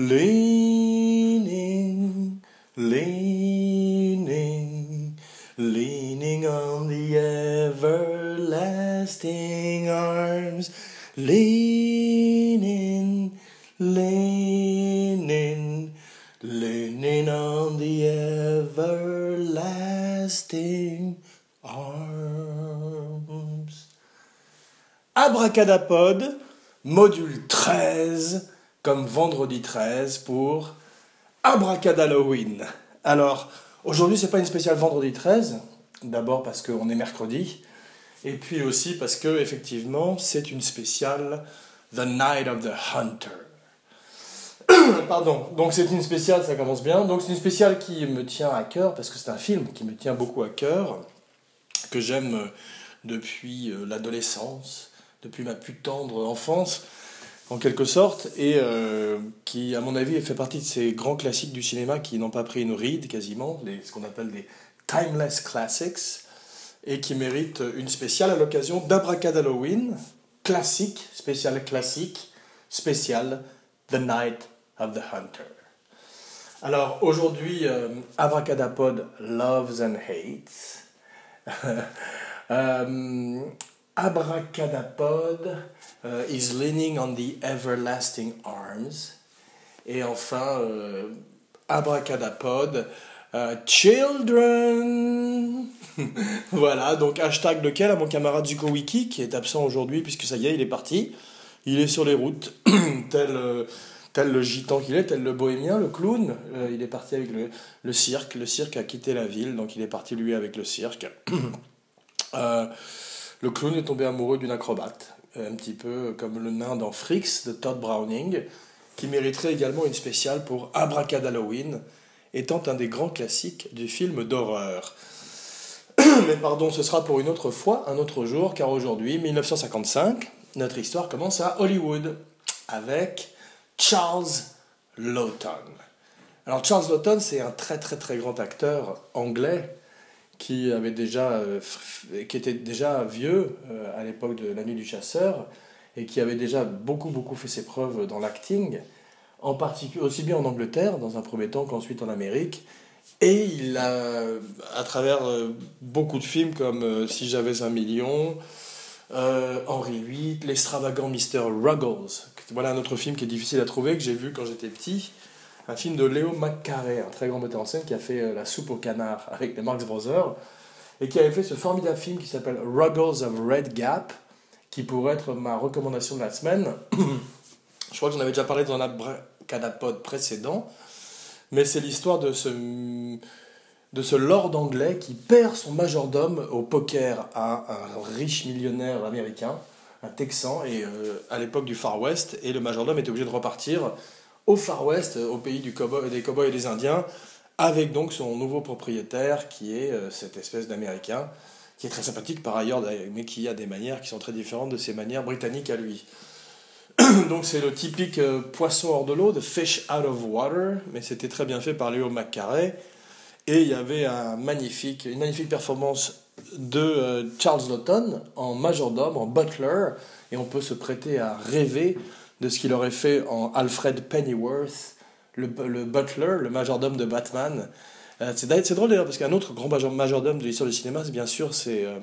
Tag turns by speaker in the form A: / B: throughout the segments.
A: Leaning, leaning, leaning on the everlasting arms. Leaning, leaning, leaning on the everlasting arms. Abracadapod, module 13, comme vendredi 13 pour Abracadalloween. Alors, aujourd'hui, c'est pas une spéciale vendredi 13, d'abord parce qu'on est mercredi, et puis aussi parce que, effectivement, c'est une spéciale The Night of the Hunter. Pardon, donc c'est une spéciale, ça commence bien. Donc c'est une spéciale qui me tient à cœur, parce que c'est un film qui me tient beaucoup à cœur, que j'aime depuis euh, l'adolescence, depuis ma plus tendre enfance, en quelque sorte, et euh, qui, à mon avis, fait partie de ces grands classiques du cinéma qui n'ont pas pris une ride quasiment, ce qu'on appelle des timeless classics, et qui méritent une spéciale à l'occasion d'Abracadalloween, classique, spécial classique, spécial The Night of the Hunter. Alors aujourd'hui, euh, Abracadapod Loves and Hates. euh, Abracadapod uh, is leaning on the everlasting arms. Et enfin, euh, Abracadapod, uh, children. voilà, donc hashtag lequel à mon camarade Zuko Wiki, qui est absent aujourd'hui, puisque ça y est, il est parti. Il est sur les routes, tel, euh, le gitan qu'il est, tel le bohémien, le clown. Euh, il est parti avec le, cirque. Le cirque a quitté la ville, donc il est parti lui avec le cirque. euh, le clown est tombé amoureux d'une acrobate, un petit peu comme le nain dans Fricks de Todd Browning, qui mériterait également une spéciale pour Abracadalloween, étant un des grands classiques du film d'horreur. Mais pardon, ce sera pour une autre fois, un autre jour, car aujourd'hui, 1955, notre histoire commence à Hollywood avec Charles Lawton. Alors Charles Lawton, c'est un très très très grand acteur anglais qui avait déjà euh, qui était déjà vieux euh, à l'époque de La Nuit du Chasseur et qui avait déjà beaucoup beaucoup fait ses preuves dans l'acting, en particulier aussi bien en Angleterre dans un premier temps qu'ensuite en Amérique. Et il a, à travers euh, beaucoup de films comme Si j'avais un million, Henri VIII, L'extravagant Mr. Ruggles, voilà un autre film qui est difficile à trouver, que j'ai vu quand j'étais petit, un film de Léo McCarey, un très grand metteur en scène qui a fait euh, La soupe au canard avec les Marx Brothers, et qui avait fait ce formidable film qui s'appelle Ruggles of Red Gap, qui pourrait être ma recommandation de la semaine. Je crois que j'en avais déjà parlé dans un abracadapod précédent, mais c'est l'histoire de ce, de ce lord anglais qui perd son majordome au poker à un riche millionnaire américain, un texan, et euh, à l'époque du Far West, et le majordome était obligé de repartir au Far West, au pays des cowboys et des Indiens, avec donc son nouveau propriétaire qui est euh, cette espèce d'Américain, qui est très sympathique par ailleurs, mais qui a des manières qui sont très différentes de ses manières britanniques à lui. donc c'est le typique euh, poisson hors de l'eau, de fish out of water, mais c'était très bien fait par Léo McCarey. Et il y avait un magnifique, une magnifique performance de euh, Charles Lawton en majordome, en butler, et on peut se prêter à rêver de ce qu'il aurait fait en Alfred Pennyworth, le, le butler, le majordome de Batman. Euh, c'est drôle d'ailleurs, parce qu'un autre grand majordome de l'histoire du cinéma, bien sûr, c'est euh,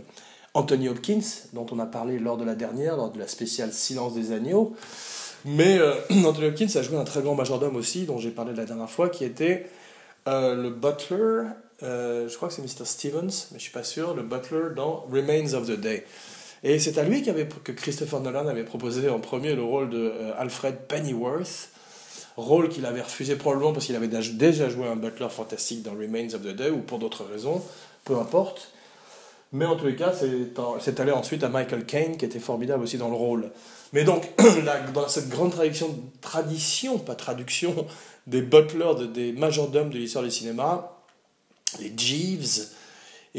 A: Anthony Hopkins, dont on a parlé lors de la dernière, lors de la spéciale Silence des agneaux. Mais euh, Anthony Hopkins a joué un très grand majordome aussi, dont j'ai parlé la dernière fois, qui était le butler, je crois que c'est Mr. Stevens, mais je suis pas sûr, le butler dans Remains of the Day. Et c'est à lui que Christopher Nolan avait proposé en premier le rôle de euh, Alfred Pennyworth, rôle qu'il avait refusé probablement parce qu'il avait déjà joué un butler fantastique dans Remains of the Day ou pour d'autres raisons, peu importe. Mais en tous les cas, c'est allé ensuite à Michael Caine qui était formidable aussi dans le rôle. Mais donc, dans cette grande tradition, tradition, pas traduction, des butlers, des majordomes de l'histoire du cinéma, les Jeeves,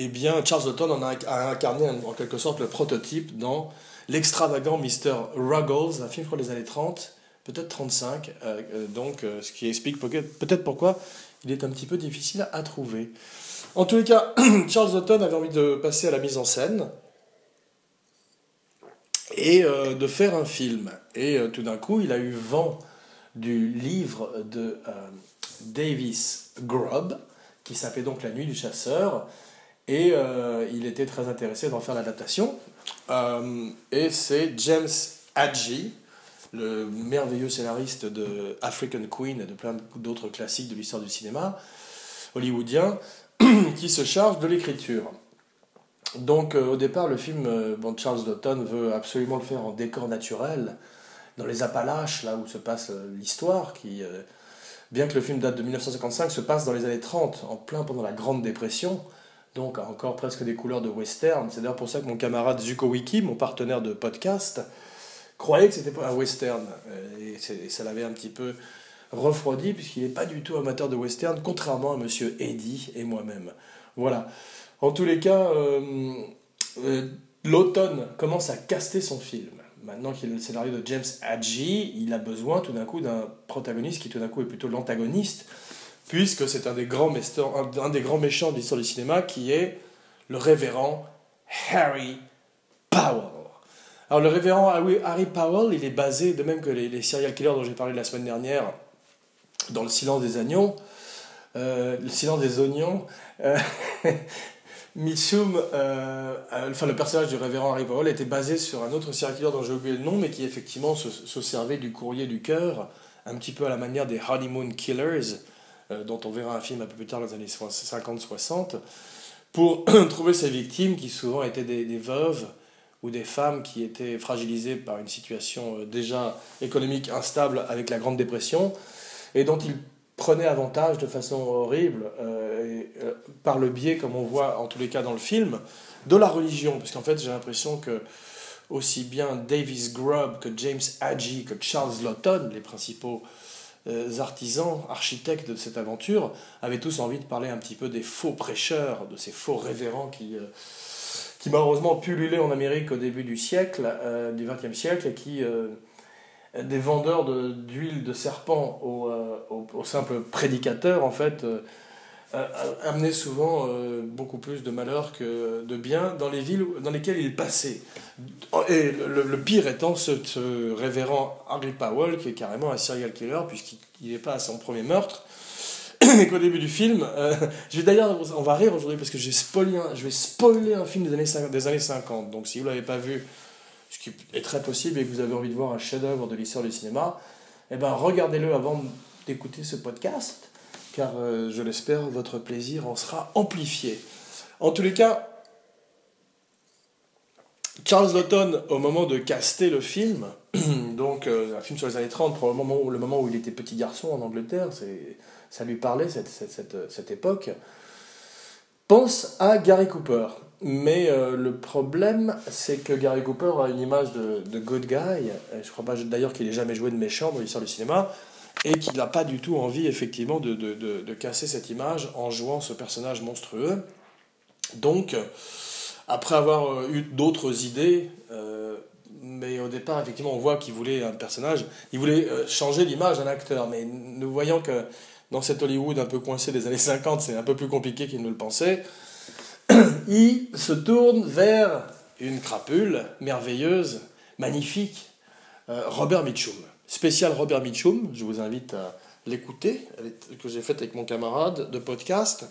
A: eh bien, Charles Lawton en a, incarné en quelque sorte le prototype dans l'extravagant Mr. Ruggles, un film, crois, des années 30, peut-être 35, euh, euh, donc euh, ce qui explique peut-être pourquoi il est un petit peu difficile à, trouver. En tous les cas, Charles Lawton avait envie de passer à la mise en scène et de faire un film. Et tout d'un coup, il a eu vent du livre de Davis Grubb, qui s'appelait donc La Nuit du Chasseur, et il était très intéressé d'en faire l'adaptation. et c'est James Hadji, le merveilleux scénariste de African Queen et de plein d'autres classiques de l'histoire du cinéma hollywoodien, qui se charge de l'écriture. Donc euh, au départ, le film, euh, Charles Dotton veut absolument le faire en décor naturel, dans les Appalaches, là où se passe euh, l'histoire, qui, bien que le film date de 1955, se passe dans les années 30, en plein pendant la Grande Dépression, donc encore presque des couleurs de western. C'est d'ailleurs pour ça que mon camarade Zuko Wiki, mon partenaire de podcast, croyait que c'était un western. Et, ça l'avait un petit peu refroidi, puisqu'il n'est pas du tout amateur de western, contrairement à monsieur Eddy et moi-même. Voilà. En tous les cas, euh, euh, l'automne commence à caster son film. Maintenant qu'il a le scénario de James Hadji, il a besoin tout d'un coup d'un protagoniste qui tout d'un coup est plutôt l'antagoniste, puisque c'est un, des grands un, des grands méchants de l'histoire du cinéma qui est le révérend Harry Powell. Alors le révérend Harry Powell, il est basé, de même que les, serial killers dont j'ai parlé la semaine dernière, dans le silence des oignons, euh, le silence des oignons, euh, euh, enfin le personnage du révérend Harry Powell était basé sur un autre serial killer dont j'ai oublié le nom, mais qui effectivement se, servait du courrier du cœur, un petit peu à la manière des Honeymoon Killers, dont on verra un film un peu plus tard dans les années 50-60, pour trouver ses victimes qui souvent étaient des, veuves ou des femmes qui étaient fragilisées par une situation déjà économique instable avec la Grande Dépression, et dont il prenait avantage de façon horrible, euh, euh, par le biais, comme on voit en tous les cas dans le film, de la religion. Parce qu'en fait, j'ai l'impression que aussi bien Davis Grubb que James Hadji que Charles Lawton, les principaux euh, artisans, architectes de cette aventure, avaient tous envie de parler un petit peu des faux prêcheurs, de ces faux révérends qui, qui malheureusement pullulaient en Amérique au début du siècle, du XXe siècle, et qui des vendeurs d'huile de, serpent aux, euh, simples prédicateurs, en fait, euh, amenaient souvent euh, beaucoup plus de malheur que de bien dans les villes dans lesquelles ils passaient. Et le, pire étant ce, révérend Harry Powell, qui est carrément un serial killer, puisqu'il n'est pas à son premier meurtre. Et qu'au début du film, vais d'ailleurs, on va rire aujourd'hui parce que j'ai spoilé je vais spoiler un film des années, des années 50. Donc si vous ne l'avez pas vu, ce qui est très possible et que vous avez envie de voir un chef-d'œuvre de l'histoire du cinéma, eh ben regardez-le avant d'écouter ce podcast, car euh, je l'espère, votre plaisir en sera amplifié. En tous les cas, Charles Lawton, au moment de caster le film, donc euh, un film sur les années 30, probablement le moment où il était petit garçon en Angleterre, ça lui parlait cette époque, pense à Gary Cooper. Mais euh, le problème, c'est que Gary Cooper a une image de, de good guy. Je crois pas d'ailleurs qu'il ait jamais joué de méchant dans l'histoire du cinéma. Et qu'il n'a pas du tout envie, effectivement, de, de, de, casser cette image en jouant ce personnage monstrueux. Donc, après avoir euh, eu d'autres idées, euh, mais au départ, effectivement, on voit qu'il voulait un personnage, il voulait changer l'image d'un acteur. Mais nous voyons que dans cet Hollywood un peu coincé des années 50, c'est un peu plus compliqué qu'il ne le pensait. il se tourne vers une crapule merveilleuse, magnifique, euh, Robert Mitchum. Spécial Robert Mitchum, je vous invite à l'écouter, que j'ai fait avec mon camarade de podcast.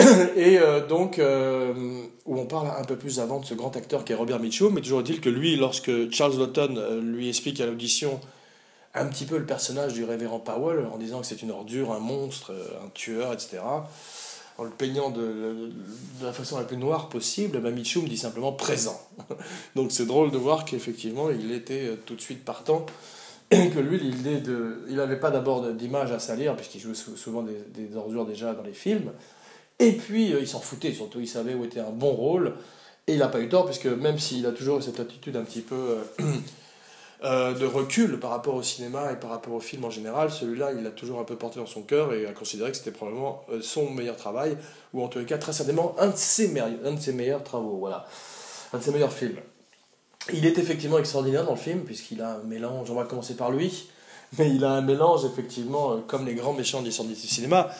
A: Et euh, donc, euh, où on parle un peu plus avant de ce grand acteur qui est Robert Mitchum, mais toujours est-il que lui, lorsque Charles Lawton lui explique à l'audition un petit peu le personnage du révérend Powell, en disant que c'est une ordure, un monstre, un tueur, etc., en le peignant de, la façon la plus noire possible, bah Mitchum dit simplement présent. Donc c'est drôle de voir qu'effectivement il était euh, tout de suite partant que lui l'idée de, il n'avait pas d'abord d'image à salir puisqu'il jouait souvent des, ordures déjà dans les films. Et puis euh, il s'en foutait surtout, il savait où était un bon rôle et il n'a pas eu tort puisque même s'il a toujours cette attitude un petit peu euh, euh, de recul par rapport au cinéma et par rapport au film en général. Celui-là, il l'a toujours un peu porté dans son cœur et a considéré que c'était probablement son meilleur travail, ou en les cas, très certainement, un de ses, meilleurs, un de ses meilleurs travaux, voilà. Un de ses meilleurs films. Il est effectivement extraordinaire dans le film, puisqu'il a un mélange, on va commencer par lui, mais il a un mélange, effectivement, euh, comme les grands méchants du cinéma,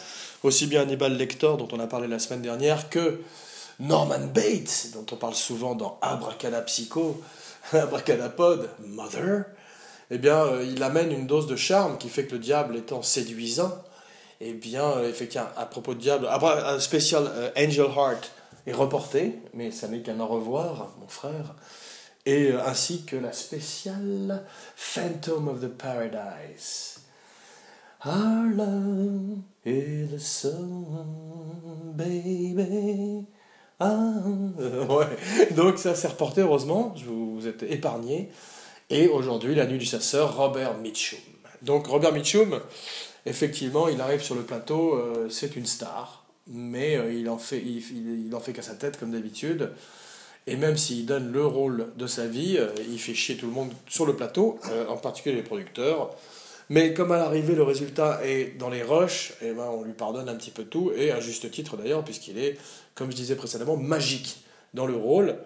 A: aussi bien Hannibal Lecter, dont on a parlé la semaine dernière, que Norman Bates, dont on parle souvent dans Abracadapsycho, Abracadapod, Mother, eh bien, euh, il amène une dose de charme qui fait que le diable étant séduisant, eh bien, euh, effectivement, à propos de diable, un spécial Angel Heart est reporté, mais ça n'est qu'un au revoir, mon frère, et ainsi que la spéciale Phantom of the Paradise. Our love is the sun, baby. Ah. ouais. Donc ça s'est reporté, heureusement, je vous, vous êtes épargné. Et aujourd'hui, la nuit du chasseur, Robert Mitchum. Donc Robert Mitchum, effectivement, il arrive sur le plateau, euh, c'est une star, mais euh, il en fait, il, en fait qu'à sa tête comme d'habitude. Et même s'il donne le rôle de sa vie, euh, il fait chier tout le monde sur le plateau, en particulier les producteurs. Mais comme à l'arrivée, le résultat est dans les rushs, et eh ben, on lui pardonne un petit peu tout, et à juste titre d'ailleurs, puisqu'il est, comme je disais précédemment, magique dans le rôle.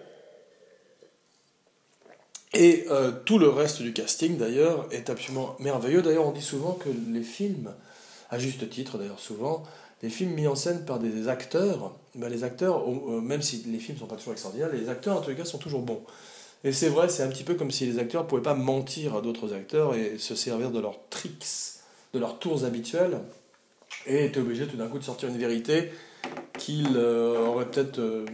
A: Et euh, tout le reste du casting, d'ailleurs, est absolument merveilleux. D'ailleurs, on dit souvent que les films, à juste titre d'ailleurs souvent, les films mis en scène par des acteurs, ben les acteurs, euh, même si les films ne sont pas toujours extraordinaires, les acteurs en tout cas sont toujours bons. Et c'est vrai, c'est un petit peu comme si les acteurs ne pouvaient pas mentir à d'autres acteurs et se servir de leurs tricks, de leurs tours habituels, et étaient obligés tout d'un coup de sortir une vérité qu'ils euh, auraient peut-être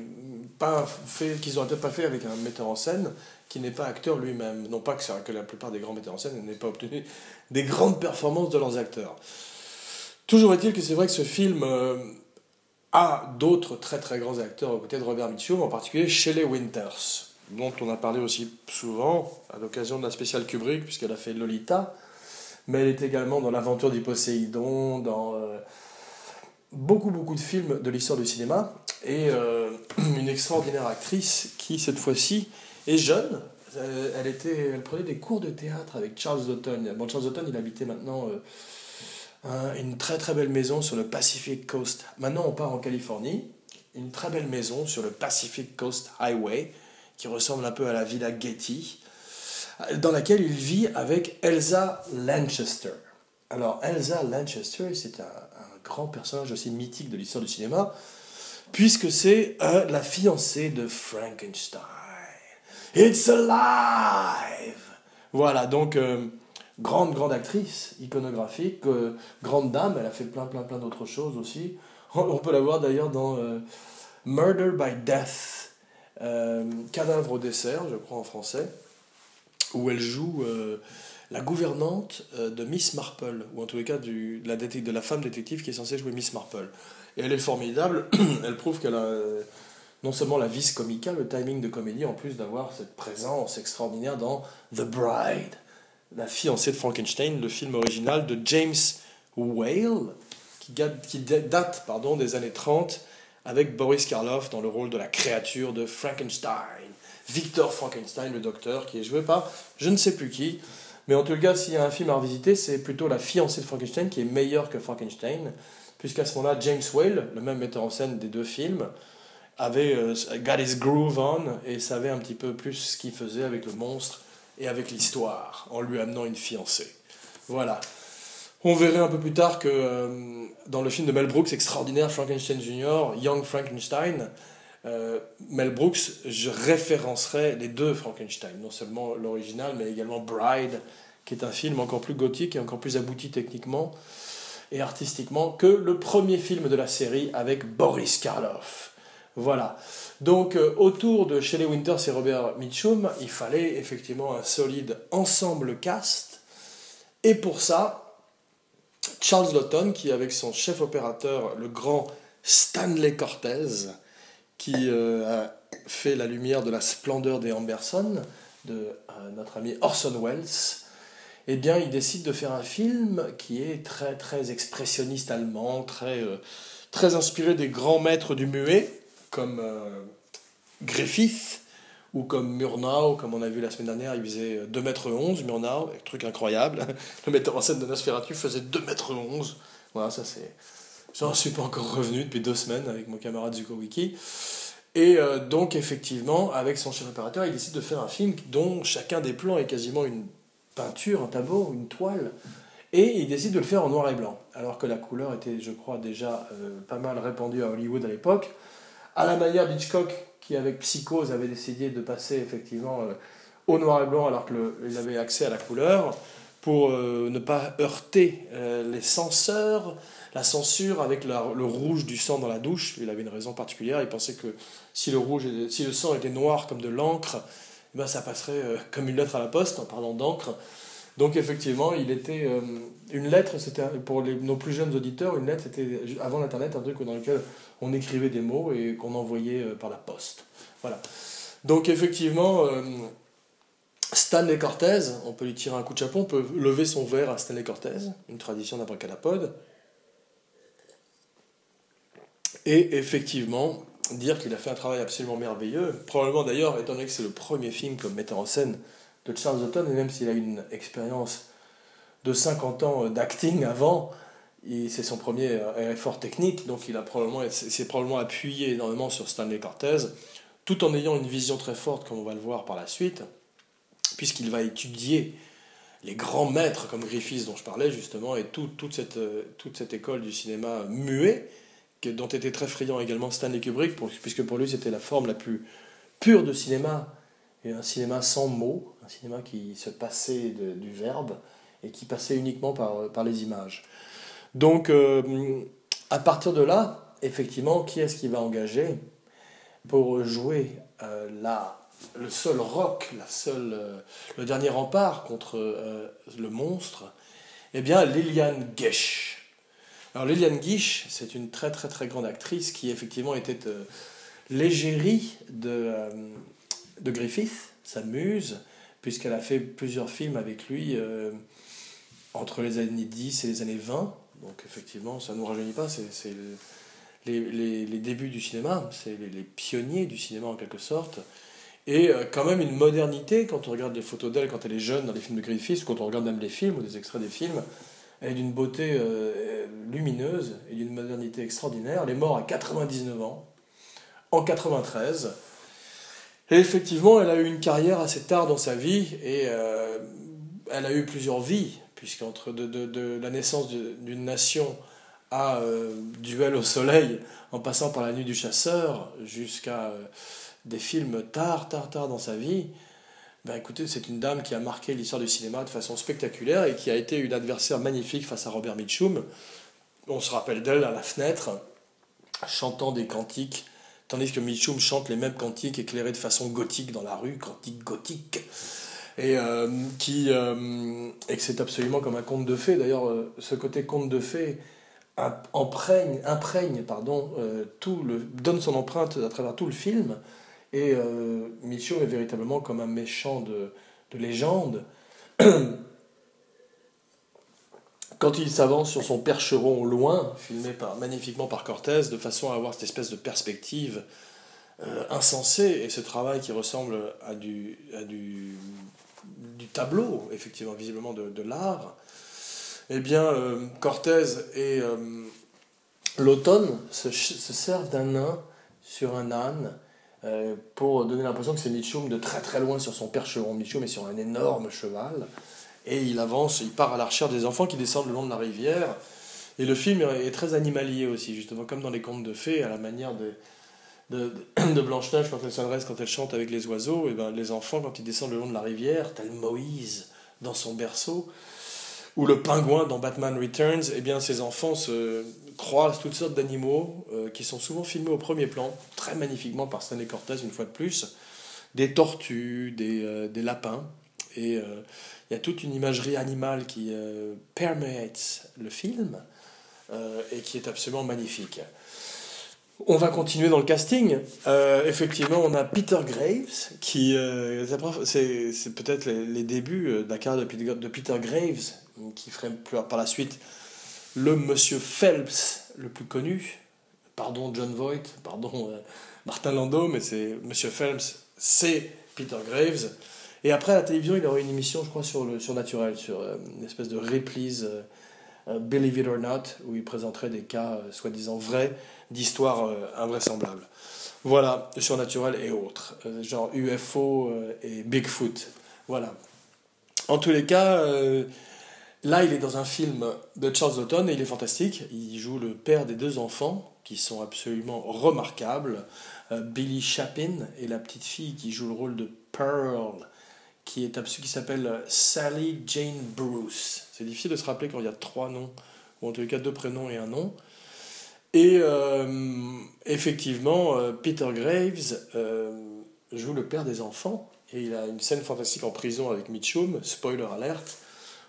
A: pas fait, peut-être pas fait avec un metteur en scène qui n'est pas acteur lui-même. Non pas que, que la plupart des grands metteurs en scène n'aient pas obtenu des grandes performances de leurs acteurs. Toujours est-il que c'est vrai que ce film euh, a d'autres très très grands acteurs aux côtés de Robert Mitchum, en particulier Shelley Winters, dont on a parlé aussi souvent à l'occasion de la spéciale Kubrick, puisqu'elle a fait Lolita, mais elle est également dans L'aventure du Poséidon, dans euh, beaucoup beaucoup de films de l'histoire du cinéma, et euh, une extraordinaire actrice qui, cette fois-ci, et jeune, elle, était, elle prenait des cours de théâtre avec Charles Dutton. Bon, Charles Dutton, il habitait maintenant euh, une très très belle maison sur le Pacific Coast. Maintenant, on part en Californie. Une très belle maison sur le Pacific Coast Highway, qui ressemble un peu à la Villa Getty, dans laquelle il vit avec Elsa Lanchester. Alors, Elsa Lanchester, c'est un, un, grand personnage aussi mythique de l'histoire du cinéma, puisque c'est euh, la fiancée de Frankenstein. It's alive Voilà, donc euh, grande, grande actrice iconographique, euh, grande dame, elle a fait plein, plein, plein d'autres choses aussi. On peut la voir d'ailleurs dans euh, Murder by Death, Cadavre au dessert, je crois en français, où elle joue la gouvernante de Miss Marple, ou en tous les cas du, de, la de la femme détective qui est censée jouer Miss Marple. Et elle est formidable, elle prouve qu'elle a non seulement la vis comica, le timing de comédie, en plus d'avoir cette présence extraordinaire dans The Bride, la fiancée de Frankenstein, le film original de James Whale, qui date, pardon, des années 30, avec Boris Karloff dans le rôle de la créature de Frankenstein. Victor Frankenstein, le docteur, qui est joué par je ne sais plus qui. Mais en tout cas, s'il y a un film à revisiter, c'est plutôt La fiancée de Frankenstein qui est meilleure que Frankenstein, puisqu'à ce moment-là, James Whale, le même metteur en scène des deux films, avait euh, got his groove on et savait un petit peu plus ce qu'il faisait avec le monstre et avec l'histoire en lui amenant une fiancée. Voilà. On verrait un peu plus tard que euh, dans le film de Mel Brooks extraordinaire Frankenstein Jr., Young Frankenstein, euh, Mel Brooks, je référencerai les deux Frankenstein, non seulement l'original, mais également Bride, qui est un film encore plus gothique et encore plus abouti techniquement et artistiquement que le premier film de la série avec Boris Karloff. Voilà. Donc, euh, autour de Shelley Winters et Robert Mitchum, il fallait effectivement un solide ensemble cast. Et pour ça, Charles Lawton, qui avec son chef opérateur, le grand Stanley Cortez, qui euh, a fait la lumière de la splendeur des Amberson, de euh, notre ami Orson Welles, eh bien, il décide de faire un film qui est très, très expressionniste allemand, très, très inspiré des grands maîtres du muet comme euh, Griffith ou comme Murnau, comme on a vu la semaine dernière, il faisait 2 m 11, Murnau, truc incroyable. Le metteur en scène de Nosferatu faisait 2 m 11. Voilà, ça c'est... J'en suis pas encore revenu depuis deux semaines avec mon camarade Zuko Wiki. Et euh, donc, effectivement, avec son chef opérateur, il décide de faire un film dont chacun des plans est quasiment une peinture, un tableau, une toile. Et il décide de le faire en noir et blanc. Alors que la couleur était, je crois, déjà euh, pas mal répandue à Hollywood à l'époque à la manière d'Hitchcock, qui avec Psychose avait décidé de passer effectivement euh, au noir et blanc alors qu'il avait accès à la couleur pour euh, ne pas heurter euh, les censeurs, la censure avec le rouge du sang dans la douche. Il avait une raison particulière. Il pensait que si le, rouge, si le sang était noir comme de l'encre, eh ben ça passerait comme une lettre à la poste, en parlant d'encre. Donc effectivement, il était une lettre, c'était pour nos plus jeunes auditeurs, une lettre c'était avant l'internet un truc dans lequel on écrivait des mots et qu'on envoyait par la poste. Voilà. Donc effectivement, Stanley Cortez, on peut lui tirer un coup de chapeau, on peut lever son verre à Stanley Cortez, une tradition d'abracadapod. Et effectivement, dire qu'il a fait un travail absolument merveilleux, probablement d'ailleurs, étant donné que c'est le premier film comme metteur en scène de Charles Houghton, et même s'il a une expérience de 50 ans d'acting avant, c'est son premier euh, effort technique, donc il probablement, s'est probablement appuyé énormément sur Stanley Cortez, tout en ayant une vision très forte, comme on va le voir par la suite puisqu'il va étudier les grands maîtres comme Griffiths dont je parlais justement, et toute, cette, euh, toute cette école du cinéma muet, dont était très friand également Stanley Kubrick, puisque pour lui c'était la forme la plus pure de cinéma, et un cinéma sans mots, cinéma qui se passait du verbe, et qui passait uniquement par, les images. Donc euh, à partir de là, effectivement, qui est-ce qui va engager pour jouer euh, le seul roc, la euh, le dernier rempart contre le monstre, eh bien Liliane Gish. Alors Liliane Gish, c'est une très très très grande actrice qui effectivement était l'égérie de Griffith, sa muse, puisqu'elle a fait plusieurs films avec lui entre les années 10 et les années 20. Donc effectivement, ça ne nous rajeunit pas, c'est les, les, les, débuts du cinéma, c'est les, pionniers du cinéma en quelque sorte et euh, quand même une modernité quand on regarde les photos d'elle quand elle est jeune dans les films de Griffith, quand on regarde même les films ou des extraits des films, elle est d'une beauté euh, lumineuse et d'une modernité extraordinaire. Elle est morte à 99 ans, en 93. Et effectivement, elle a eu une carrière assez tard dans sa vie et euh, elle a eu plusieurs vies, puisqu'entre de, de, la naissance d'une nation à Duel au soleil, en passant par la nuit du chasseur jusqu'à des films tard, tard, tard dans sa vie, ben écoutez, c'est une dame qui a marqué l'histoire du cinéma de façon spectaculaire et qui a été une adversaire magnifique face à Robert Mitchum. On se rappelle d'elle à la fenêtre, chantant des cantiques, tandis que Mitchum chante les mêmes cantiques éclairés de façon gothique dans la rue, cantiques gothiques. Et, euh, qui, euh, que c'est absolument comme un conte de fées. D'ailleurs, euh, ce côté conte de fées imprègne, imprègne pardon, tout le, donne son empreinte à travers tout le film. Et euh, est véritablement comme un méchant de légende. Quand il s'avance sur son percheron loin, filmé magnifiquement par Cortés, de façon à avoir cette espèce de perspective euh, insensée, et ce travail qui ressemble à du, tableau, effectivement, visiblement de, l'art, eh bien, euh, et euh, l'automne se, se servent d'un nain sur un âne pour donner l'impression que c'est Mitchum de très très loin sur son percheron. Mitchum est sur un énorme cheval et il avance, il part à la recherche des enfants qui descendent le long de la rivière. Et le film est très animalier aussi, justement, comme dans les contes de fées, à la manière de, de, de Blanche-Neige quand elle s'adresse, quand elle chante avec les oiseaux. Et ben, les enfants, quand ils descendent le long de la rivière, tel Moïse dans son berceau, ou le pingouin dans Batman Returns, eh bien, ces enfants se croisent toutes sortes d'animaux euh, qui sont souvent filmés au premier plan, très magnifiquement par Stanley Cortez une fois de plus, des tortues, des, euh, des lapins, et euh, il y a toute une imagerie animale qui permeate le film et qui est absolument magnifique. On va continuer dans le casting. effectivement, on a Peter Graves, qui c'est peut-être les, débuts de la carrière de Peter Graves, qui ferait par la suite le monsieur Phelps le plus connu. Pardon John Voight, pardon euh, Martin Landau, mais c'est monsieur Phelps, c'est Peter Graves. Et après, à la télévision, il aurait une émission, je crois, sur le surnaturel, sur euh, une espèce de reprise, euh, Believe It or Not, où il présenterait des cas soi-disant vrais d'histoires invraisemblables. Voilà, surnaturel et autres, genre UFO et Bigfoot. Voilà. En tous les cas, Là, il est dans un film de Charles Auton et il est fantastique. Il joue le père des deux enfants qui sont absolument remarquables. Euh, Billy Chapin et la petite fille qui joue le rôle de Pearl, qui est qui s'appelle Sally Jane Bruce. C'est difficile de se rappeler quand il y a trois noms, ou en tout cas deux prénoms et un nom. Et effectivement, Peter Graves joue le père des enfants, et il a une scène fantastique en prison avec Mitchum, spoiler alerte,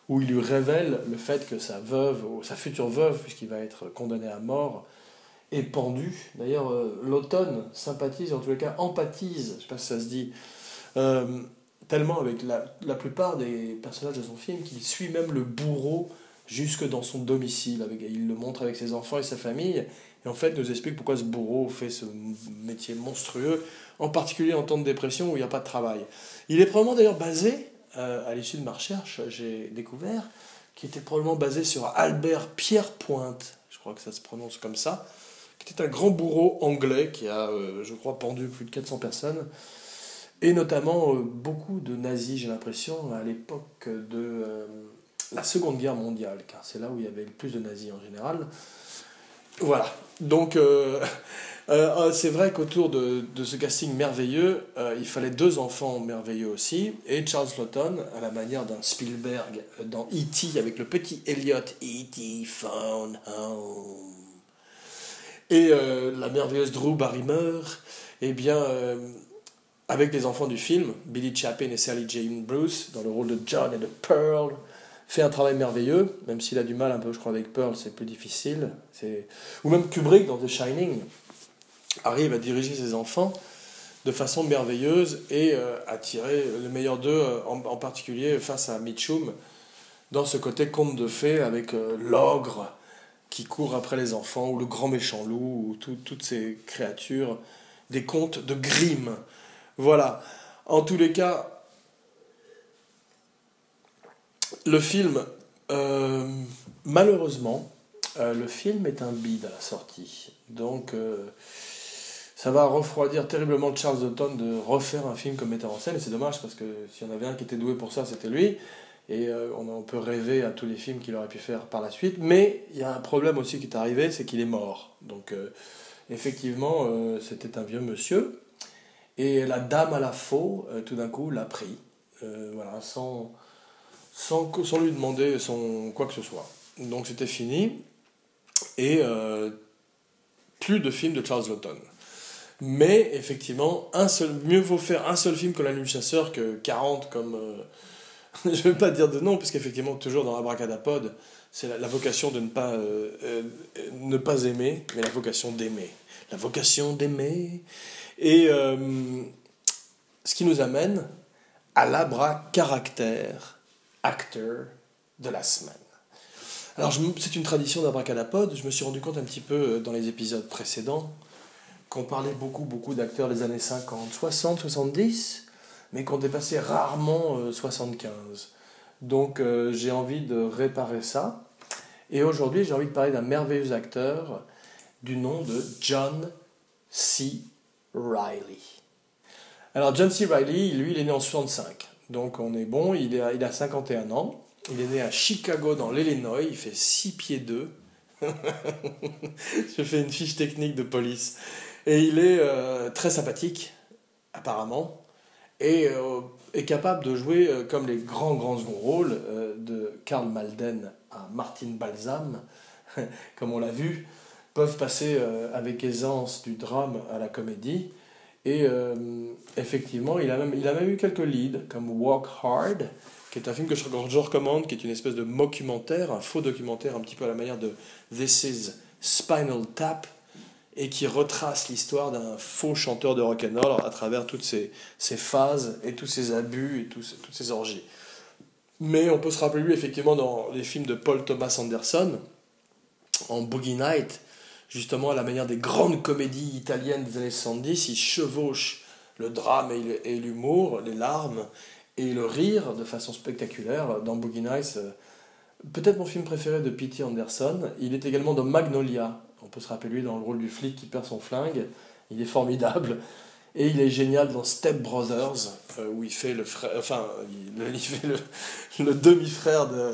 A: où il lui révèle le fait que sa veuve, ou sa future veuve, puisqu'il va être condamné à mort, est pendue. D'ailleurs, euh, l'automne sympathise, en les cas empathise, je ne sais pas si ça se dit, euh, tellement avec la, la, plupart des personnages de son film qu'il suit même le bourreau jusque dans son domicile. Avec, il le montre avec ses enfants et sa famille, et en fait nous explique pourquoi ce bourreau fait ce métier monstrueux, en particulier en temps de dépression où il n'y a pas de travail. Il est probablement d'ailleurs basé, euh, à l'issue de ma recherche, j'ai découvert, qui était probablement basé sur Albert Pierre Pointe, je crois que ça se prononce comme ça, qui était un grand bourreau anglais qui a, euh, je crois, pendu plus de 400 personnes, et notamment euh, beaucoup de nazis, j'ai l'impression, à l'époque de la Seconde Guerre mondiale, car c'est là où il y avait le plus de nazis en général. Voilà. Donc, euh, euh, euh, c'est vrai qu'autour de, de, ce casting merveilleux, il fallait deux enfants merveilleux aussi. Et Charles Lawton, à la manière d'un Spielberg dans E.T. avec le petit Elliot, E.T. Found Home. Et la merveilleuse Drew Barrymore, eh bien, avec les enfants du film, Billy Chapin et Sally Jane Bruce, dans le rôle de John et de Pearl, fait un travail merveilleux, même s'il a du mal un peu, je crois, avec Pearl, c'est plus difficile. Ou même Kubrick dans The Shining arrive à diriger ses enfants de façon merveilleuse et euh, à tirer le meilleur d'eux, euh, en, particulier face à Mitchum, dans ce côté conte de fées avec euh, l'ogre qui court après les enfants, ou le grand méchant loup, ou toutes ces créatures, des contes de Grimm. Voilà. En tous les cas, le film, euh, malheureusement, euh, le film est un bide à la sortie. Donc, euh, ça va refroidir terriblement Charles Dutton de refaire un film comme metteur en scène. Et c'est dommage parce que s'il y en avait un qui était doué pour ça, c'était lui. Et on, on, peut rêver à tous les films qu'il aurait pu faire par la suite. Mais il y a un problème aussi qui est arrivé, c'est qu'il est mort. Donc, effectivement, c'était un vieux monsieur. Et la dame à la faux, tout d'un coup, l'a pris. voilà, sans sans, sans lui demander son, quoi que ce soit. Donc c'était fini. Et euh, plus de films de Charles Lawton. Mais effectivement, un seul, mieux vaut faire un seul film comme La Nuit Chasseur que 40 comme. Euh, je ne vais pas dire de nom, puisqu'effectivement, toujours dans Abracadapod, c'est la, vocation de ne pas, euh, ne pas aimer, mais la vocation d'aimer. La vocation d'aimer. Et ce qui nous amène à l'abra-caractère acteur de la semaine. Alors c'est une tradition d'abracadapod, je me suis rendu compte un petit peu euh, dans les épisodes précédents qu'on parlait beaucoup beaucoup d'acteurs des années 50, 60, 70, mais qu'on dépassait rarement 75. Euh, Donc euh, j'ai envie de réparer ça. Et aujourd'hui j'ai envie de parler d'un merveilleux acteur du nom de John C. Riley. Alors John C. Riley, lui, il est né en 65. Donc on est bon, il, est, il a 51 ans. Il est né à Chicago dans l'Illinois, il fait 6 pieds 2. Je fais une fiche technique de police. Et il est euh, très sympathique, apparemment, et euh, est capable de jouer euh, comme les grands, grands second rôles de Karl Malden à Martin Balsam, comme on l'a vu, peuvent passer avec aisance du drame à la comédie. Et euh, effectivement, il a, même, il a même eu quelques leads, comme Walk Hard, qui est un film que je, recommande, qui est une espèce de documentaire, un faux documentaire un petit peu à la manière de This is Spinal Tap, et qui retrace l'histoire d'un faux chanteur de rock'n'roll à travers toutes ces, phases et tous ces abus et toutes ces orgies. Mais on peut se rappeler lui effectivement dans les films de Paul Thomas Anderson, en Boogie Night, justement à la manière des grandes comédies italiennes des années 70, il chevauche le drame et l'humour, les larmes et le rire de façon spectaculaire dans Boogie Nights. Peut-être mon film préféré de P.T. Anderson. Il est également dans Magnolia. On peut se rappeler lui dans le rôle du flic qui perd son flingue. Il est formidable. Et il est génial dans Step Brothers, euh, où il fait le frère, enfin, il, fait le demi-frère de,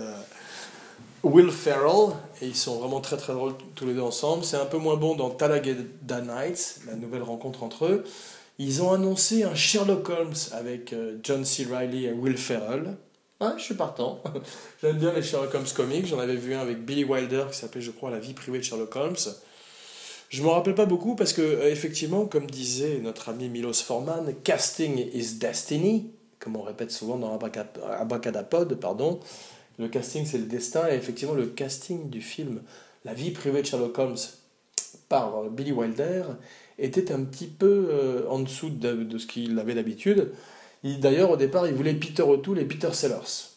A: Will Ferrell, et ils sont vraiment très très drôles tous les deux ensemble. C'est un peu moins bon dans Talladega Nights, la nouvelle rencontre entre eux. ils ont annoncé un Sherlock Holmes avec euh, John C. Reilly et Will Ferrell. Ouais, je suis partant. J'aime bien les Sherlock Holmes comics. J'en avais vu un avec Billy Wilder qui s'appelait, je crois, La vie privée de Sherlock Holmes. Je m'en rappelle pas beaucoup parce que, euh, effectivement, comme disait notre ami Milos Forman, casting is destiny, comme on répète souvent dans Abracadapod, pardon. Le casting, c'est le destin. Et effectivement, le casting du film La vie privée de Sherlock Holmes par Billy Wilder était un petit peu euh, en dessous de, ce qu'il avait d'habitude. D'ailleurs, au départ, il voulait Peter O'Toole et Peter Sellers.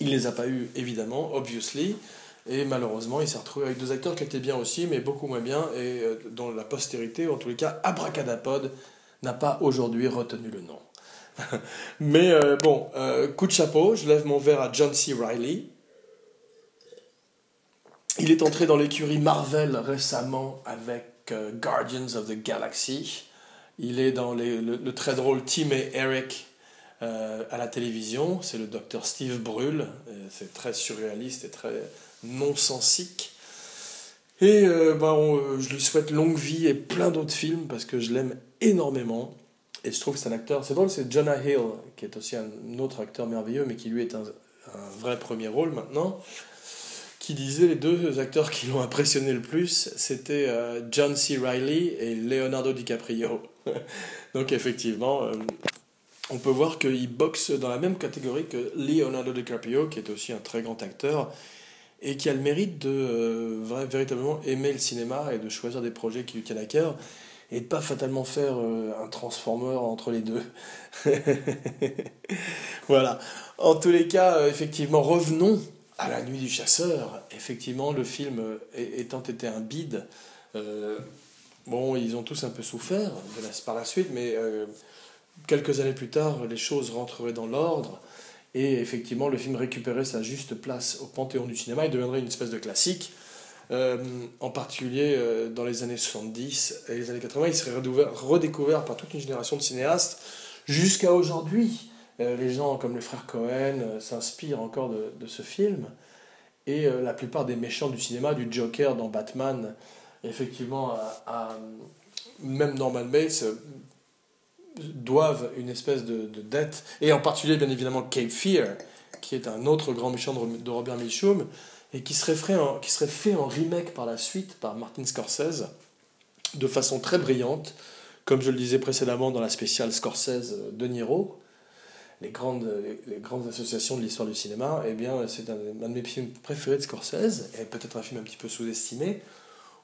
A: Il les a pas eu, évidemment, obviously. Et malheureusement, il s'est retrouvé avec deux acteurs qui étaient bien aussi, mais beaucoup moins bien, et euh, dont la postérité, ou en tous les cas, Abracadapod, n'a pas aujourd'hui retenu le nom. mais euh, bon, coup de chapeau, je lève mon verre à John C. Riley. Il est entré dans l'écurie Marvel récemment avec euh, Guardians of the Galaxy. Il est dans le, très drôle Tim et Eric euh, à la télévision. C'est le docteur Steve Brule. C'est très surréaliste et très non-sensique. Et euh, bah, je lui souhaite longue vie et plein d'autres films parce que je l'aime énormément. Et je trouve que c'est un acteur. C'est drôle, c'est Jonah Hill, qui est aussi un autre acteur merveilleux, mais qui lui est un, vrai premier rôle maintenant qui disait les deux acteurs qui l'ont impressionné le plus, c'était euh, John C. Reilly et Leonardo DiCaprio. Donc effectivement, euh, on peut voir qu'il boxe dans la même catégorie que Leonardo DiCaprio, qui est aussi un très grand acteur, et qui a le mérite de euh, véritablement aimer le cinéma et de choisir des projets qui lui tiennent à cœur, et de pas fatalement faire un transformer entre les deux. voilà. En tous les cas, effectivement, revenons à la nuit du chasseur, effectivement, le film étant été un bide, euh, bon, ils ont tous un peu souffert de la, par la suite, mais euh, quelques années plus tard, les choses rentreraient dans l'ordre, et effectivement, le film récupérait sa juste place au panthéon du cinéma et deviendrait une espèce de classique. Euh, en particulier dans les années 70 et les années 80, il serait redécouvert par toute une génération de cinéastes jusqu'à aujourd'hui. Euh, les gens comme les frères Cohen euh, s'inspirent encore de, ce film. Et euh, la plupart des méchants du cinéma, du Joker dans Batman, effectivement, même Norman Bates, doivent une espèce de, dette. Et en particulier, bien évidemment, Cape Fear, qui est un autre grand méchant de, Robert Mitchum, et qui serait, fait en, remake par la suite par Martin Scorsese, de façon très brillante, comme je le disais précédemment dans la spéciale Scorsese de Niro. Les grandes, associations de l'histoire du cinéma, eh bien, c'est un, de mes films préférés de Scorsese, et peut-être un film un petit peu sous-estimé,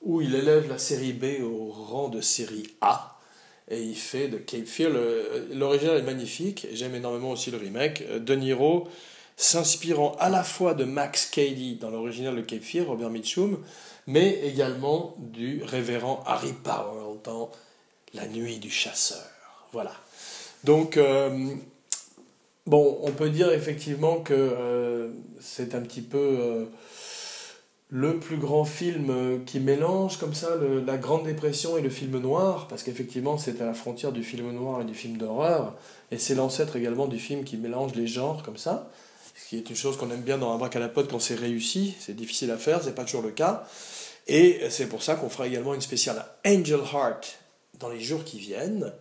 A: où il élève la série B au rang de série A, et il fait de Cape Fear, l'original est magnifique, j'aime énormément aussi le remake, De Niro s'inspirant à la fois de Max Cady dans l'original Cape Fear, Robert Mitchum, mais également du révérend Harry Powell dans La nuit du chasseur. Voilà. Donc, euh, Bon, on peut dire effectivement que euh, c'est un petit peu euh, le plus grand film qui mélange comme ça la Grande Dépression et le film noir, parce qu'effectivement c'est à la frontière du film noir et du film d'horreur, et c'est l'ancêtre également du film qui mélange les genres comme ça, ce qui est une chose qu'on aime bien dans un braque à la pote quand c'est réussi, c'est difficile à faire, c'est pas toujours le cas, et c'est pour ça qu'on fera également une spéciale Angel Heart dans les jours qui viennent,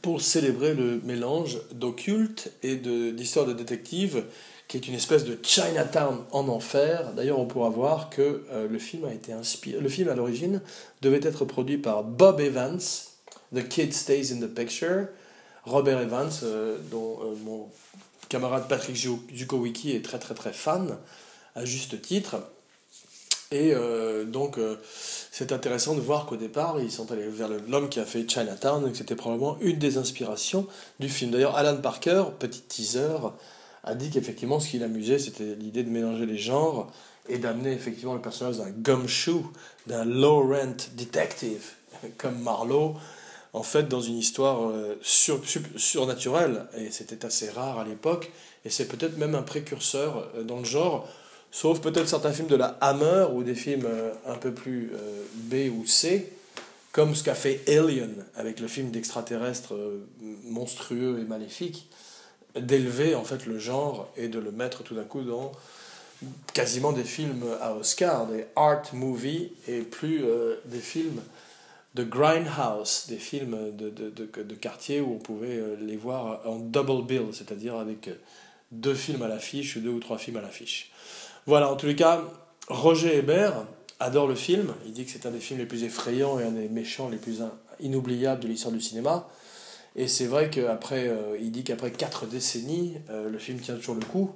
A: pour célébrer le mélange d'occulte et d'histoire de, détective, qui est une espèce de Chinatown en enfer. D'ailleurs, on pourra voir que euh, le film a été inspiré. Le film à l'origine devait être produit par Bob Evans, The Kid Stays in the Picture. Robert Evans, euh, dont euh, mon camarade Patrick Zukowicki est très très très fan, à juste titre. Et donc c'est intéressant de voir qu'au départ, ils sont allés vers l'homme qui a fait Chinatown, et que c'était probablement une des inspirations du film. D'ailleurs, Alan Parker, petit teaser, a dit qu'effectivement, ce qui l'amusait, c'était l'idée de mélanger les genres et d'amener effectivement le personnage d'un gumshoe, d'un low-rent detective, comme Marlowe, en fait, dans une histoire euh, sur, surnaturelle. Et c'était assez rare à l'époque, et c'est peut-être même un précurseur euh, dans le genre sauf peut-être certains films de la Hammer ou des films euh, un peu plus B ou C, comme ce qu'a fait Alien avec le film d'extraterrestres monstrueux et maléfique, d'élever en fait le genre et de le mettre tout d'un coup dans quasiment des films à Oscar, des art movies et plus des films de grindhouse, des films de, de, de, de, quartier où on pouvait euh, les voir en double bill, c'est-à-dire avec euh, deux films à l'affiche ou deux ou trois films à l'affiche. Voilà, en tous les cas, Roger Hébert adore le film. Il dit que c'est un des films les plus effrayants et un des méchants les plus inoubliables de l'histoire du cinéma. Et c'est vrai qu'après, euh, il dit qu'après quatre décennies, le film tient toujours le coup.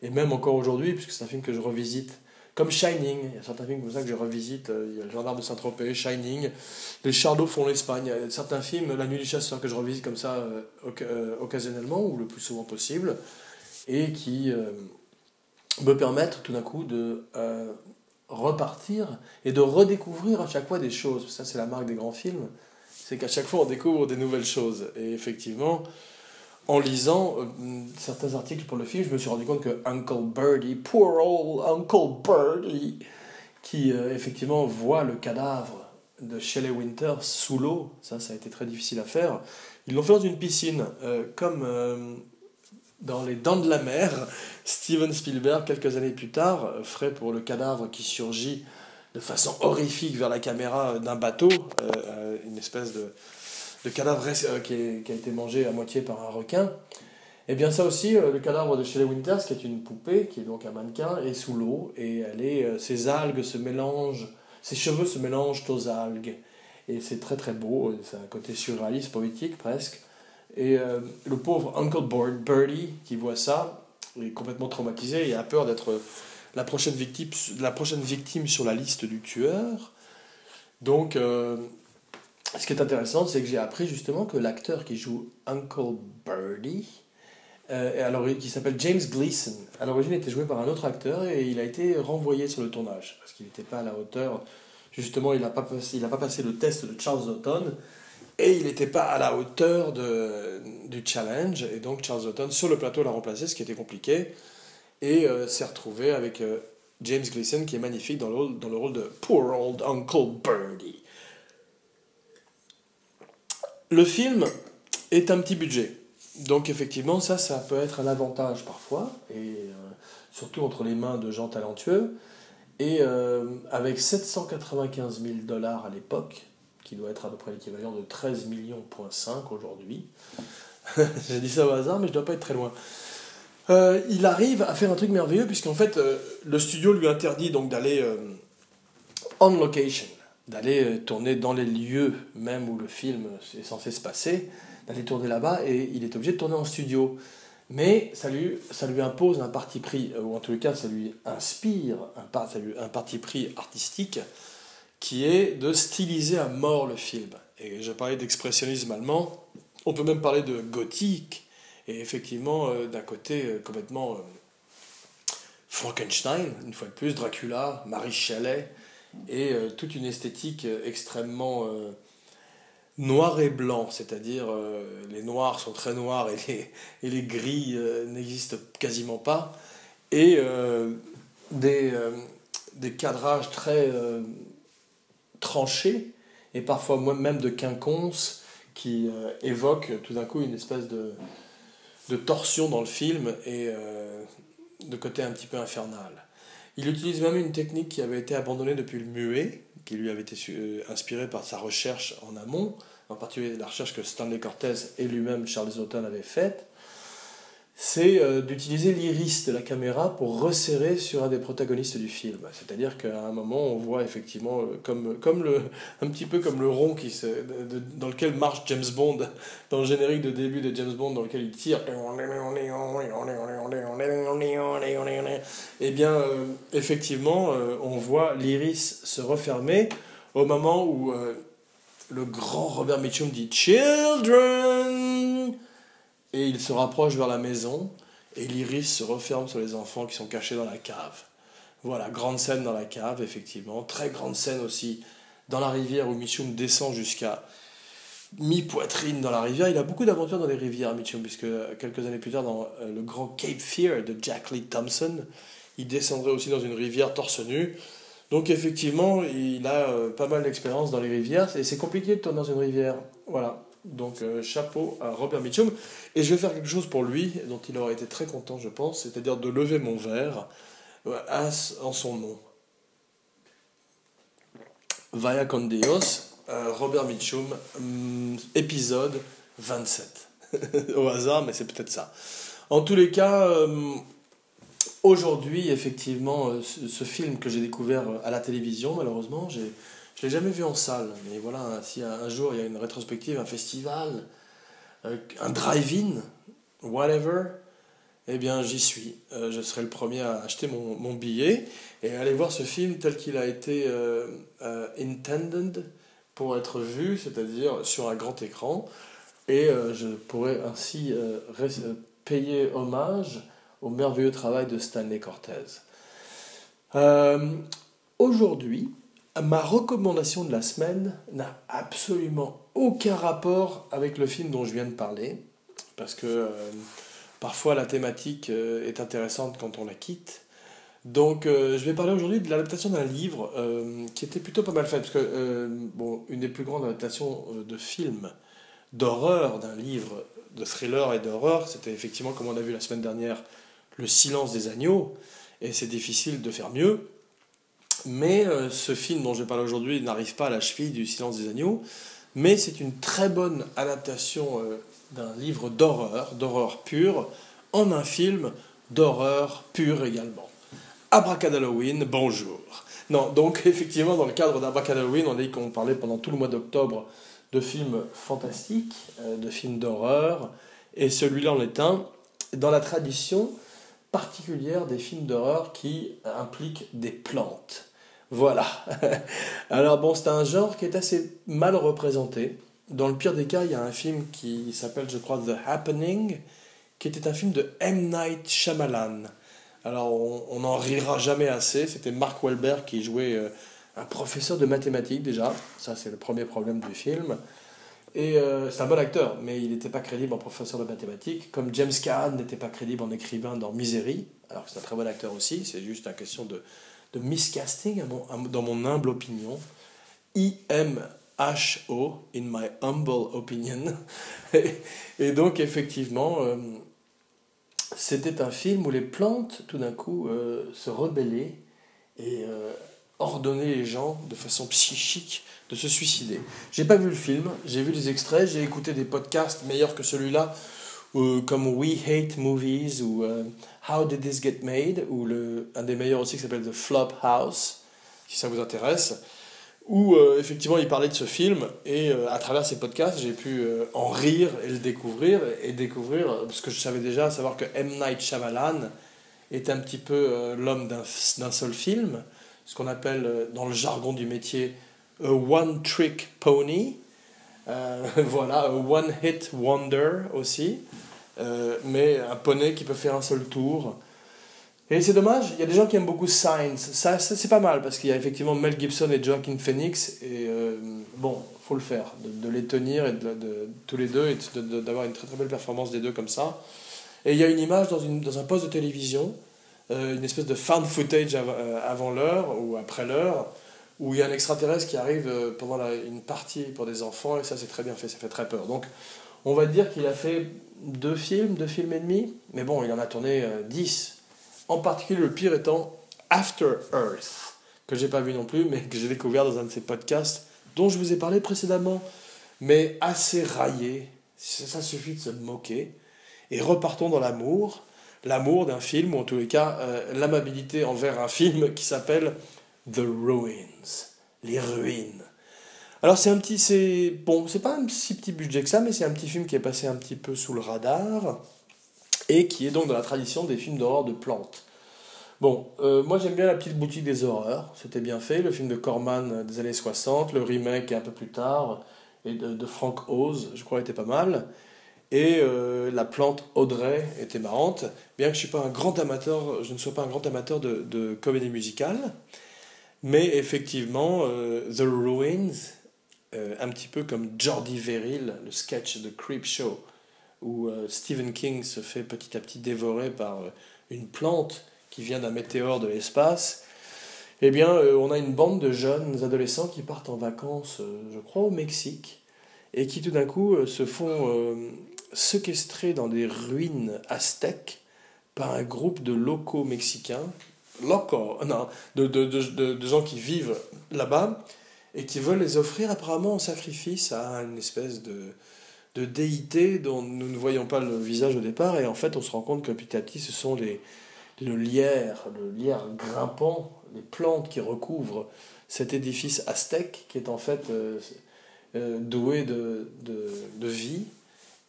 A: Et même encore aujourd'hui, puisque c'est un film que je revisite comme Shining, il y a certains films comme ça que je revisite, euh, il y a Le Gendarme de Saint-Tropez, Shining, Les Charlots font l'Espagne, il y a certains films, La Nuit du Chasseur, que je revisite comme ça euh, euh, occasionnellement, ou le plus souvent possible, et qui me permettent tout d'un coup de repartir et de redécouvrir à chaque fois des choses. Ça, c'est la marque des grands films, c'est qu'à chaque fois on découvre des nouvelles choses. Et effectivement, en lisant euh, certains articles pour le film, je me suis rendu compte que Uncle Birdie, poor old Uncle Birdie, qui euh, effectivement voit le cadavre de Shelley Winter sous l'eau, ça, ça a été très difficile à faire. Ils l'ont fait dans une piscine, euh, comme dans Les Dents de la Mer. Steven Spielberg, quelques années plus tard, ferait pour le cadavre qui surgit de façon horrifique vers la caméra d'un bateau, une espèce de le cadavre euh, qui, a été mangé à moitié par un requin. Et eh bien ça aussi, euh, le cadavre de Shelley Winters, qui est une poupée, qui est donc un mannequin, est sous l'eau et elle est, euh, ses algues se mélangent, ses cheveux se mélangent aux algues. Et c'est très très beau, c'est un côté surréaliste, poétique presque. Et le pauvre Uncle Birdie qui voit ça est complètement traumatisé et a peur d'être la prochaine victime, la prochaine victime sur la liste du tueur. Donc ce qui est intéressant, c'est que j'ai appris justement que l'acteur qui joue Uncle Birdie, euh, alors, qui s'appelle James Gleason, à l'origine était joué par un autre acteur et il a été renvoyé sur le tournage parce qu'il n'était pas à la hauteur. Justement, il n'a pas, passé, pas passé le test de Charles Auton et il n'était pas à la hauteur du challenge. Et donc, Charles Auton, sur le plateau, l'a remplacé, ce qui était compliqué, et euh, s'est retrouvé avec euh, James Gleason qui est magnifique dans le rôle de Poor Old Uncle Birdie. Le film est un petit budget. Donc effectivement, ça, ça peut être un avantage parfois, et euh, surtout entre les mains de gens talentueux. Et euh, avec 795 000 dollars à l'époque, qui doit être à peu près l'équivalent de 13 millions aujourd'hui, j'ai dit ça au hasard, mais je ne dois pas être très loin. Euh, il arrive à faire un truc merveilleux, puisqu'en fait, le studio lui interdit donc d'aller on location d'aller euh, tourner dans les lieux même où le film est censé se passer, d'aller tourner là-bas, et il est obligé de tourner en studio. Mais ça lui, ça lui impose un parti pris, euh, ou en tout cas ça lui inspire un, parti pris artistique, qui est de styliser à mort le film. Et je parlais d'expressionnisme allemand, on peut même parler de gothique, et effectivement euh, d'un côté complètement Frankenstein, une fois de plus, Dracula, Marie Chalet, et euh, toute une esthétique euh, extrêmement euh, noir et blanc, c'est-à-dire les noirs sont très noirs et les, et gris n'existent quasiment pas, et des, des cadrages très tranchés et parfois même de quinconces qui évoquent tout d'un coup une espèce de, de torsion dans le film et de côté un petit peu infernal. Il utilise même une technique qui avait été abandonnée depuis le muet, qui lui avait été euh, inspirée par sa recherche en amont, en particulier la recherche que Stanley Cortez et lui-même Charles Auton avaient faite, c'est euh, d'utiliser l'iris de la caméra pour resserrer sur un des protagonistes du film. C'est-à-dire qu'à un moment, on voit effectivement, euh, comme, comme le, un petit peu comme le rond qui se, dans lequel marche James Bond, dans le générique de début de James Bond, dans lequel il tire. Eh bien, euh, effectivement, on voit l'iris se refermer au moment où le grand Robert Mitchum dit Children et il se rapproche vers la maison, et l'iris se referme sur les enfants qui sont cachés dans la cave. Voilà, grande scène dans la cave, effectivement. Très grande scène aussi dans la rivière où Mitchum descend jusqu'à mi-poitrine dans la rivière. Il a beaucoup d'aventures dans les rivières, Mitchum, puisque quelques années plus tard, dans euh, le grand Cape Fear de Jack Lee Thompson, il descendrait aussi dans une rivière torse nu. Donc effectivement, il a euh, pas mal d'expérience dans les rivières, et c'est compliqué de tourner dans une rivière. Voilà. Donc euh, chapeau à Robert Mitchum. Et je vais faire quelque chose pour lui, dont il aurait été très content, je pense, c'est-à-dire de lever mon verre euh, en son nom. Vaya con Dios. euh, Robert Mitchum, hum, épisode 27. Au hasard, mais c'est peut-être ça. En tous les cas, aujourd'hui, effectivement, ce, film que j'ai découvert à la télévision, malheureusement, je l'ai jamais vu en salle. Mais voilà, si un, jour il y a une rétrospective, un festival, euh, un drive-in, whatever, eh bien j'y suis. je serai le premier à acheter mon, billet et aller voir ce film tel qu'il a été intended pour être vu, c'est-à-dire sur un grand écran, et euh, je pourrais ainsi euh, payer hommage au merveilleux travail de Stanley Cortez. Euh, aujourd'hui, ma recommandation de la semaine n'a absolument aucun rapport avec le film dont je viens de parler, parce que parfois la thématique est intéressante quand on la quitte, donc, euh, je vais parler aujourd'hui de l'adaptation d'un livre euh, qui était plutôt pas mal fait, parce que, euh, une des plus grandes adaptations de films d'horreur d'un livre de thriller et d'horreur, c'était effectivement, comme on a vu la semaine dernière, Le silence des agneaux, et c'est difficile de faire mieux. Mais ce film dont je vais parler aujourd'hui n'arrive pas à la cheville du silence des agneaux, mais c'est une très bonne adaptation d'un livre d'horreur, d'horreur pure, en un film d'horreur pure également. Abracadalloween, bonjour. Non, donc effectivement, dans le cadre d'Abracadalloween, on a dit qu'on parlait pendant tout le mois d'octobre de films fantastiques, euh, de films d'horreur, et celui-là en est un, dans la tradition particulière des films d'horreur qui impliquent des plantes. Voilà. Alors bon, c'est un genre qui est assez mal représenté. Dans le pire des cas, il y a un film qui s'appelle, je crois, The Happening, qui était un film de M. Night Shyamalan. Alors, on n'en rira jamais assez. C'était Mark Wahlberg qui jouait euh, un professeur de mathématiques déjà. Ça, c'est le premier problème du film. Et euh, c'est un bon acteur, mais il n'était pas crédible en professeur de mathématiques, comme James Caan n'était pas crédible en écrivain dans Misery, alors que c'est un très bon acteur aussi, c'est juste une question de, de miscasting, dans mon humble opinion. I-M-H-O, in my humble opinion. et, donc, effectivement, euh, c'était un film où les plantes, tout d'un coup, euh, se rebellaient et euh, ordonnaient les gens, de façon psychique, de se suicider. J'ai pas vu le film, j'ai vu des extraits, j'ai écouté des podcasts meilleurs que celui-là, euh, comme We Hate Movies ou How Did This Get Made, ou le, un des meilleurs aussi qui s'appelle The Flop House, si ça vous intéresse où euh, effectivement il parlait de ce film et euh, à travers ces podcasts j'ai pu euh, en rire et le découvrir et découvrir parce que je savais déjà savoir que M Night Shyamalan est un petit peu l'homme d'un seul film ce qu'on appelle dans le jargon du métier a one trick pony voilà a one hit wonder aussi mais un poney qui peut faire un seul tour et c'est dommage, il y a des gens qui aiment beaucoup Signs. Ça, c'est pas mal parce qu'il y a effectivement Mel Gibson et Joaquin Phoenix. Et euh, bon, faut le faire, de, les tenir et de, tous les deux et d'avoir une très très belle performance des deux comme ça. Et il y a une image dans, une, dans un poste de télévision, euh, une espèce de fan footage euh, avant l'heure ou après l'heure, où il y a un extraterrestre qui arrive pendant une partie pour des enfants et ça c'est très bien fait, ça fait très peur. Donc on va dire qu'il a fait deux films, deux films et demi, mais bon, il en a tourné dix en particulier le pire étant After Earth, que j'ai pas vu non plus, mais que j'ai découvert dans un de ces podcasts dont je vous ai parlé précédemment, mais assez raillé. Ça suffit de se moquer. Et repartons dans l'amour, l'amour d'un film, ou en tous les cas euh, l'amabilité envers un film qui s'appelle The Ruins, les ruines. Alors c'est un petit, c'est bon, c'est pas un si petit budget que ça, mais c'est un petit film qui est passé un petit peu sous le radar et qui est donc dans la tradition des films d'horreur de plantes. Bon, euh, moi j'aime bien La Petite Boutique des Horreurs, c'était bien fait, le film de Corman des années 60, le remake un peu plus tard, et de, Frank Oz, je crois, était pas mal. Et euh, la plante Audrey était marrante, bien que je, suis pas un grand amateur, je ne sois pas un grand amateur de, comédie musicale. Mais effectivement, euh, The Ruins, un petit peu comme Jordi Verrill, le sketch de Creep Show, où euh, Stephen King se fait petit à petit dévorer par euh, une plante qui vient d'un météore de l'espace, eh bien, euh, on a une bande de jeunes adolescents qui partent en vacances, je crois, au Mexique, et qui tout d'un coup se font séquestrer dans des ruines aztèques par un groupe de locaux mexicains, locaux, non, de, de, de, de gens qui vivent là-bas, et qui veulent les offrir apparemment en sacrifice à une espèce de, de déité dont nous ne voyons pas le visage au départ, et en fait on se rend compte que petit à petit ce sont les, le lierre, le lierre grimpant, les plantes qui recouvrent cet édifice aztèque qui est en fait euh, euh, doué de, de, de, vie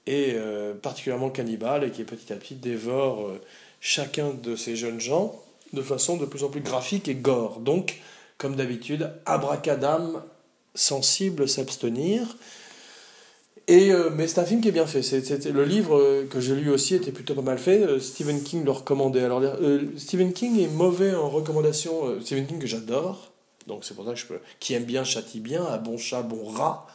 A: et euh, particulièrement cannibale et qui petit à petit dévore chacun de ces jeunes gens de façon de plus en plus graphique et gore. Donc, comme d'habitude, abracadam, sensible, s'abstenir. Et, euh, mais c'est un film qui est bien fait. Le livre euh, que j'ai lu aussi était plutôt pas mal fait. Euh, Stephen King le recommandait. Alors, Stephen King est mauvais en recommandation. Stephen King que j'adore. Donc c'est pour ça que je peux. Qui aime bien châtie bien, à bon chat, bon rat.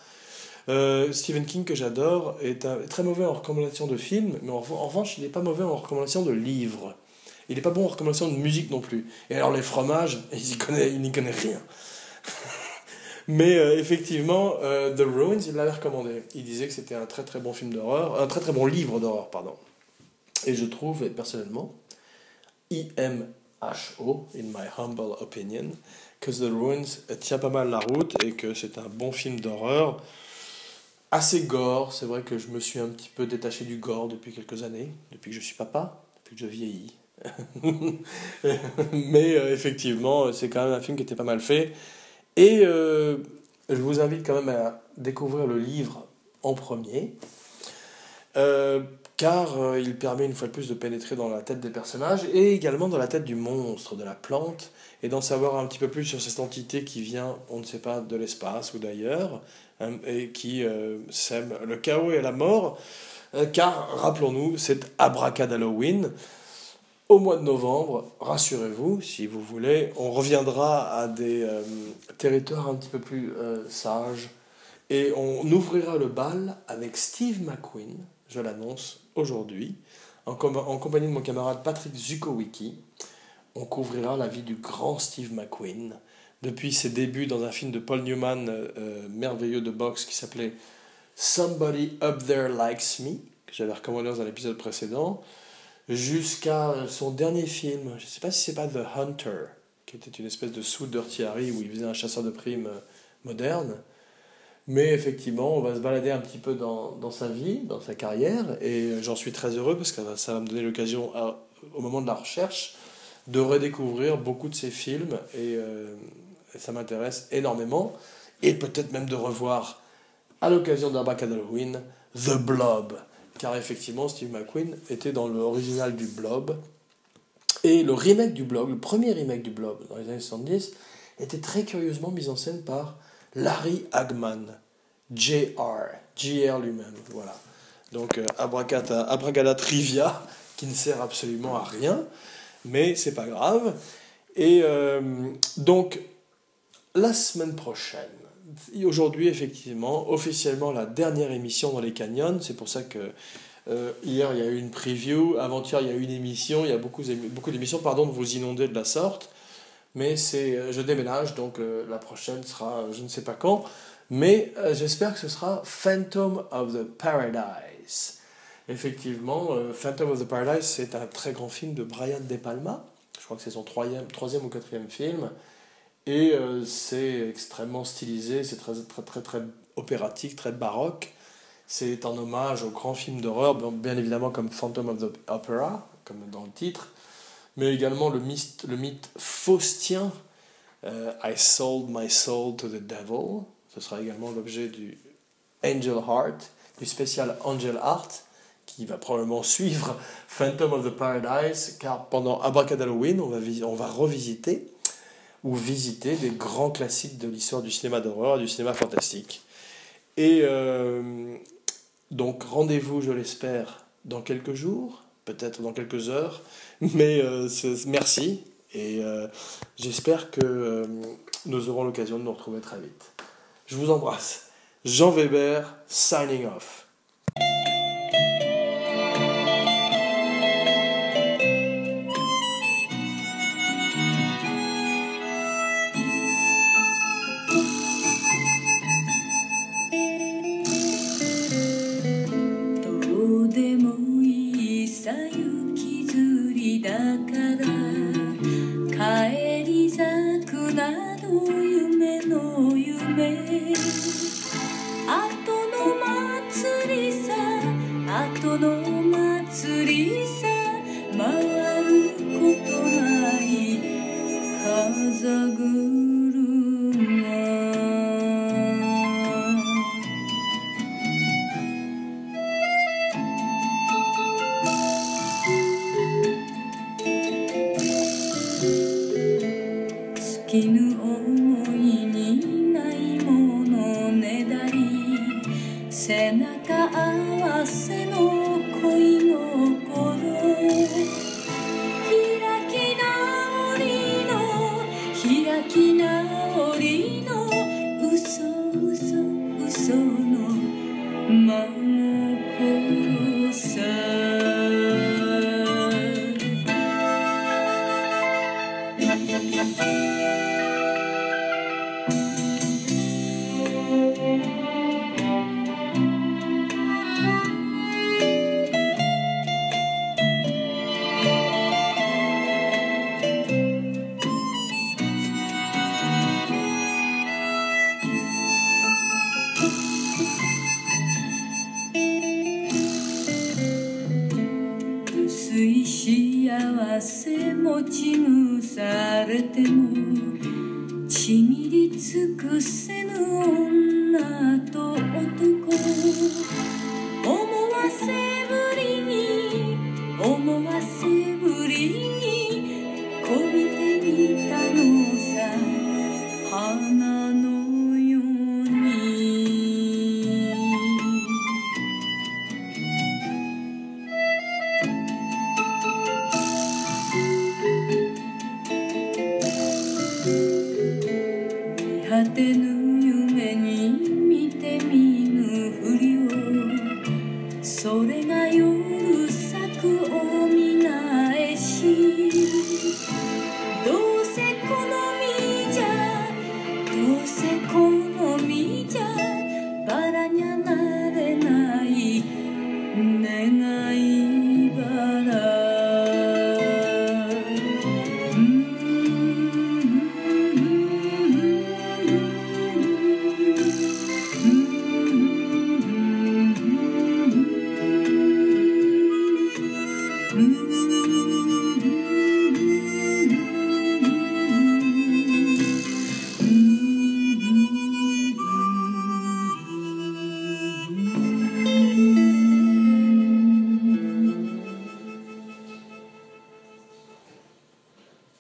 A: Stephen King que j'adore est, très mauvais en recommandation de films, mais en, revanche il n'est pas mauvais en recommandation de livres. Il n'est pas bon en recommandation de musique non plus. Et alors les fromages, il n'y connaît, connaît rien. Mais euh, effectivement, euh, The Ruins, il l'avait recommandé. Il disait que c'était un très très bon film d'horreur, un très très bon livre d'horreur, pardon. Et je trouve, personnellement, IMHO, in my humble opinion, que The Ruins tient pas mal la route et que c'est un bon film d'horreur. Assez gore, c'est vrai que je me suis un petit peu détaché du gore depuis quelques années, depuis que je suis papa, depuis que je vieillis. Mais euh, effectivement, c'est quand même un film qui était pas mal fait. Et euh, je vous invite quand même à découvrir le livre en premier, euh, car il permet une fois de plus de pénétrer dans la tête des personnages et également dans la tête du monstre, de la plante, et d'en savoir un petit peu plus sur cette entité qui vient, on ne sait pas, de l'espace ou d'ailleurs, et qui sème le chaos et la mort. car, rappelons-nous, c'est Abracadalloween au mois de novembre, rassurez-vous, si vous voulez, on reviendra à des euh, territoires un petit peu plus euh, sages et on ouvrira le bal avec Steve McQueen, je l'annonce aujourd'hui, en, compagnie de mon camarade Patrick Zukowicki. On couvrira la vie du grand Steve McQueen depuis ses débuts dans un film de Paul Newman euh, merveilleux de boxe qui s'appelait Somebody Up There Likes Me, que j'avais recommandé dans un épisode précédent jusqu'à son dernier film. Je ne sais pas si c'est pas The Hunter, qui était une espèce de sous Dirty Harry où il faisait un chasseur de primes euh, moderne. Mais effectivement, on va se balader un petit peu dans, sa vie, dans sa carrière, et j'en suis très heureux parce que ça va me donner l'occasion, au moment de la recherche, de redécouvrir beaucoup de ses films, euh, et ça m'intéresse énormément, et peut-être même de revoir, à l'occasion d'un bac The Blob, car effectivement Steve McQueen était dans l'original du Blob. Et le remake du Blob, le premier remake du Blob dans les années 70, était très curieusement mis en scène par Larry Hagman, JR, JR lui-même, voilà. Donc euh, abracada, trivia qui ne sert absolument à rien, mais c'est pas grave. Et euh, donc la semaine prochaine, aujourd'hui, effectivement, officiellement la dernière émission dans les canyons. C'est pour ça que euh, hier, il y a eu une preview. Avant-hier, il y a eu une émission. Il y a beaucoup, beaucoup d'émissions. Pardon de vous inonder de la sorte. Mais c'est, euh, je déménage, donc euh, la prochaine sera je ne sais pas quand. Mais j'espère que ce sera Phantom of the Paradise. Effectivement, Phantom of the Paradise, c'est un très grand film de Brian De Palma. Je crois que c'est son troisième, troisième ou quatrième film. Et euh, c'est extrêmement stylisé, c'est très, très, très, très opératique, très baroque. C'est un hommage aux grands films d'horreur, bien évidemment comme Phantom of the Opera, comme dans le titre, mais également le mythe, le mythe faustien, euh, I sold my soul to the devil. Ce sera également l'objet du Angel Heart, du spécial Angel Heart, qui va probablement suivre Phantom of the Paradise, car pendant Abracadalloween, on on va revisiter ou visiter des grands classiques de l'histoire du cinéma d'horreur et du cinéma fantastique. Et euh, donc rendez-vous, je l'espère, dans quelques jours, peut-être dans quelques heures, mais euh, merci et euh, j'espère que nous aurons l'occasion de nous retrouver très vite. Je vous embrasse. Jean Weber, signing off.
B: されてもちみり尽くせぬ女